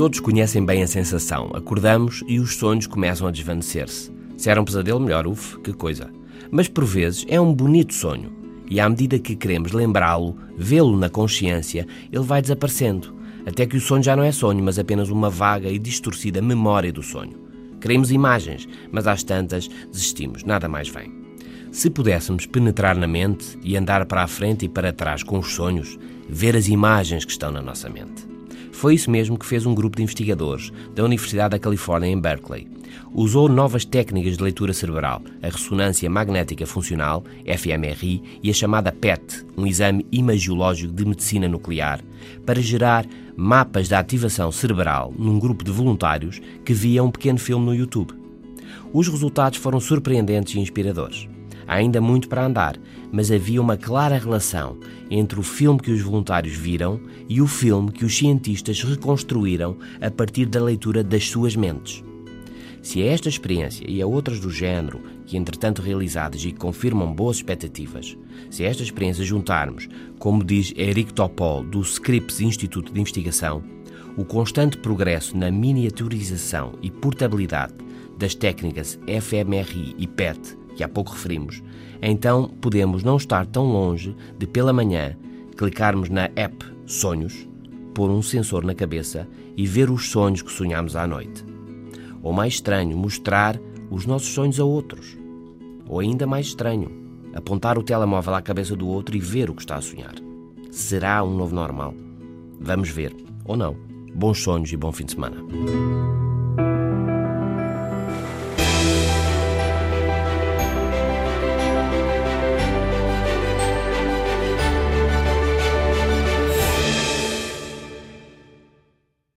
Todos conhecem bem a sensação. Acordamos e os sonhos começam a desvanecer-se. Se era um pesadelo, melhor, uf, que coisa. Mas por vezes é um bonito sonho. E à medida que queremos lembrá-lo, vê-lo na consciência, ele vai desaparecendo. Até que o sonho já não é sonho, mas apenas uma vaga e distorcida memória do sonho. Queremos imagens, mas às tantas desistimos, nada mais vem. Se pudéssemos penetrar na mente e andar para a frente e para trás com os sonhos, ver as imagens que estão na nossa mente. Foi isso mesmo que fez um grupo de investigadores da Universidade da Califórnia em Berkeley. Usou novas técnicas de leitura cerebral, a ressonância magnética funcional, fMRI, e a chamada PET, um exame imagiológico de medicina nuclear, para gerar mapas da ativação cerebral num grupo de voluntários que via um pequeno filme no YouTube. Os resultados foram surpreendentes e inspiradores. Há ainda muito para andar, mas havia uma clara relação entre o filme que os voluntários viram e o filme que os cientistas reconstruíram a partir da leitura das suas mentes. Se a esta experiência e a outras do género, que entretanto realizadas e que confirmam boas expectativas, se a esta experiência juntarmos, como diz Eric Topol, do Scripps Instituto de Investigação, o constante progresso na miniaturização e portabilidade das técnicas fMRI e PET que há pouco referimos, então podemos não estar tão longe de, pela manhã, clicarmos na app Sonhos, pôr um sensor na cabeça e ver os sonhos que sonhamos à noite. Ou mais estranho, mostrar os nossos sonhos a outros. Ou ainda mais estranho, apontar o telemóvel à cabeça do outro e ver o que está a sonhar. Será um novo normal? Vamos ver, ou não. Bons sonhos e bom fim de semana.